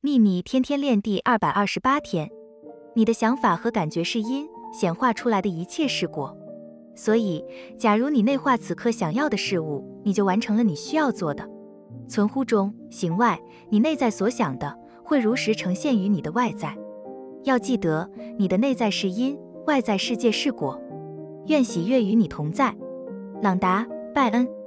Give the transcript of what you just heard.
秘密天天练第二百二十八天。你的想法和感觉是因显化出来的一切是果。所以假如你内化此刻想要的事物你就完成了你需要做的。存乎中行外你内在所想的会如实呈现于你的外在。要记得你的内在是因外在世界是果。愿喜悦与你同在。朗达拜恩。